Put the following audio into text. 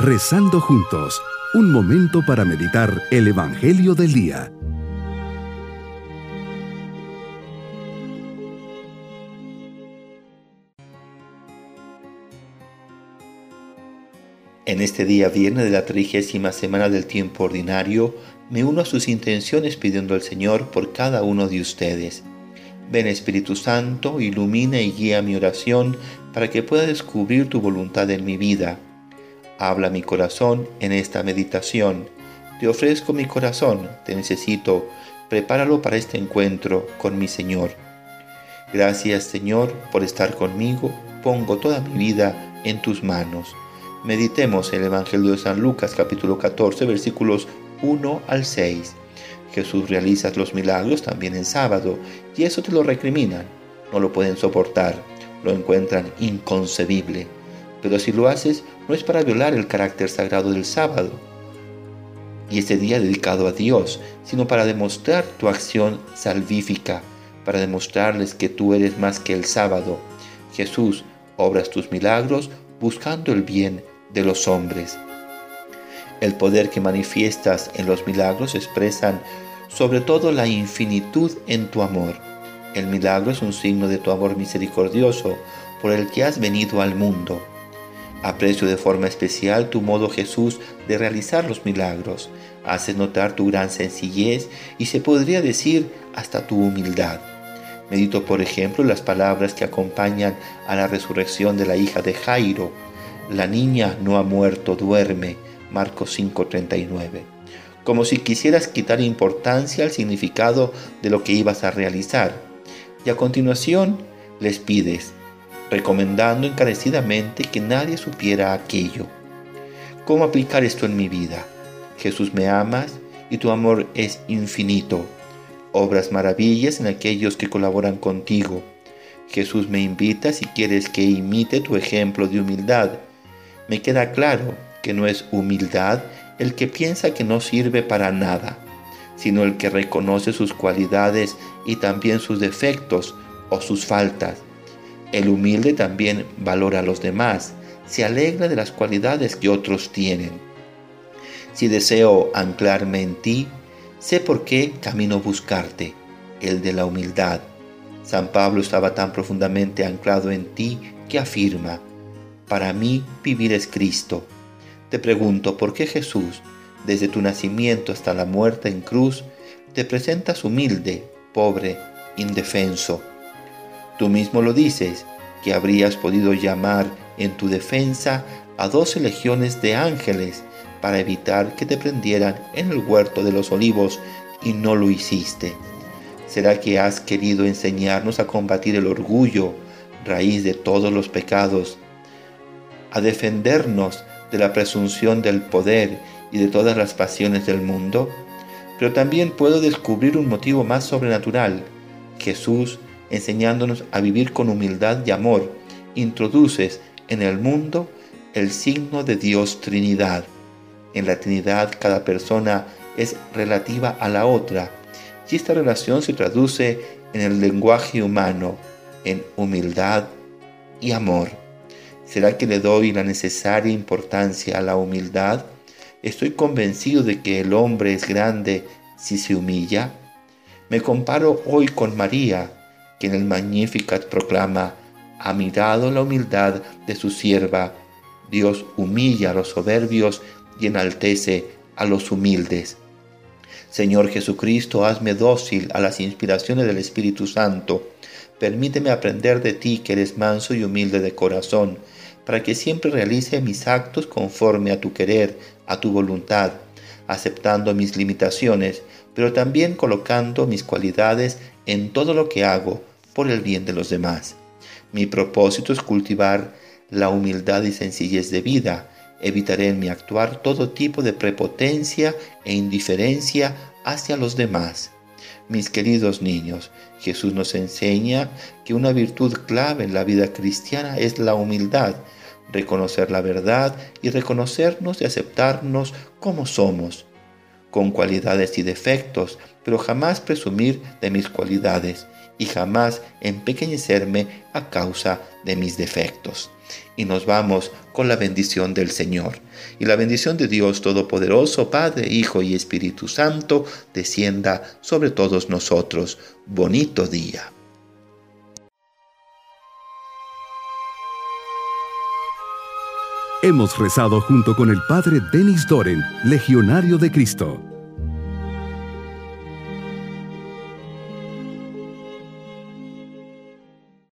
Rezando juntos, un momento para meditar el Evangelio del Día. En este día viernes de la trigésima semana del tiempo ordinario, me uno a sus intenciones pidiendo al Señor por cada uno de ustedes. Ven Espíritu Santo, ilumina y guía mi oración para que pueda descubrir tu voluntad en mi vida Habla mi corazón en esta meditación. Te ofrezco mi corazón, te necesito. Prepáralo para este encuentro con mi Señor. Gracias Señor por estar conmigo. Pongo toda mi vida en tus manos. Meditemos el Evangelio de San Lucas capítulo 14 versículos 1 al 6. Jesús realiza los milagros también en sábado y eso te lo recriminan. No lo pueden soportar. Lo encuentran inconcebible. Pero si lo haces, no es para violar el carácter sagrado del sábado y este día dedicado a Dios, sino para demostrar tu acción salvífica, para demostrarles que tú eres más que el sábado. Jesús, obras tus milagros buscando el bien de los hombres. El poder que manifiestas en los milagros expresan sobre todo la infinitud en tu amor. El milagro es un signo de tu amor misericordioso por el que has venido al mundo. Aprecio de forma especial tu modo Jesús de realizar los milagros. Haces notar tu gran sencillez y se podría decir hasta tu humildad. Medito, por ejemplo, las palabras que acompañan a la resurrección de la hija de Jairo. La niña no ha muerto, duerme. Marcos 5:39. Como si quisieras quitar importancia al significado de lo que ibas a realizar. Y a continuación les pides, recomendando encarecidamente que nadie supiera aquello. ¿Cómo aplicar esto en mi vida? Jesús me amas y tu amor es infinito. Obras maravillas en aquellos que colaboran contigo. Jesús me invita si quieres que imite tu ejemplo de humildad. Me queda claro que no es humildad el que piensa que no sirve para nada, sino el que reconoce sus cualidades y también sus defectos o sus faltas el humilde también valora a los demás, se alegra de las cualidades que otros tienen. Si deseo anclarme en ti, sé por qué camino buscarte, el de la humildad. San Pablo estaba tan profundamente anclado en ti que afirma, para mí vivir es Cristo. Te pregunto, ¿por qué Jesús, desde tu nacimiento hasta la muerte en cruz, te presentas humilde, pobre, indefenso? Tú mismo lo dices, que habrías podido llamar en tu defensa a doce legiones de ángeles para evitar que te prendieran en el huerto de los olivos y no lo hiciste. ¿Será que has querido enseñarnos a combatir el orgullo, raíz de todos los pecados, a defendernos de la presunción del poder y de todas las pasiones del mundo? Pero también puedo descubrir un motivo más sobrenatural. Jesús enseñándonos a vivir con humildad y amor, introduces en el mundo el signo de Dios Trinidad. En la Trinidad cada persona es relativa a la otra y esta relación se traduce en el lenguaje humano, en humildad y amor. ¿Será que le doy la necesaria importancia a la humildad? Estoy convencido de que el hombre es grande si se humilla. Me comparo hoy con María, que en el Magnificat proclama, ha mirado la humildad de su sierva, Dios humilla a los soberbios y enaltece a los humildes. Señor Jesucristo, hazme dócil a las inspiraciones del Espíritu Santo. Permíteme aprender de ti que eres manso y humilde de corazón, para que siempre realice mis actos conforme a tu querer, a tu voluntad, aceptando mis limitaciones, pero también colocando mis cualidades en todo lo que hago por el bien de los demás. Mi propósito es cultivar la humildad y sencillez de vida. Evitaré en mi actuar todo tipo de prepotencia e indiferencia hacia los demás. Mis queridos niños, Jesús nos enseña que una virtud clave en la vida cristiana es la humildad, reconocer la verdad y reconocernos y aceptarnos como somos, con cualidades y defectos, pero jamás presumir de mis cualidades y jamás empequeñecerme a causa de mis defectos. Y nos vamos con la bendición del Señor. Y la bendición de Dios Todopoderoso, Padre, Hijo y Espíritu Santo, descienda sobre todos nosotros. Bonito día. Hemos rezado junto con el Padre Denis Doren, Legionario de Cristo.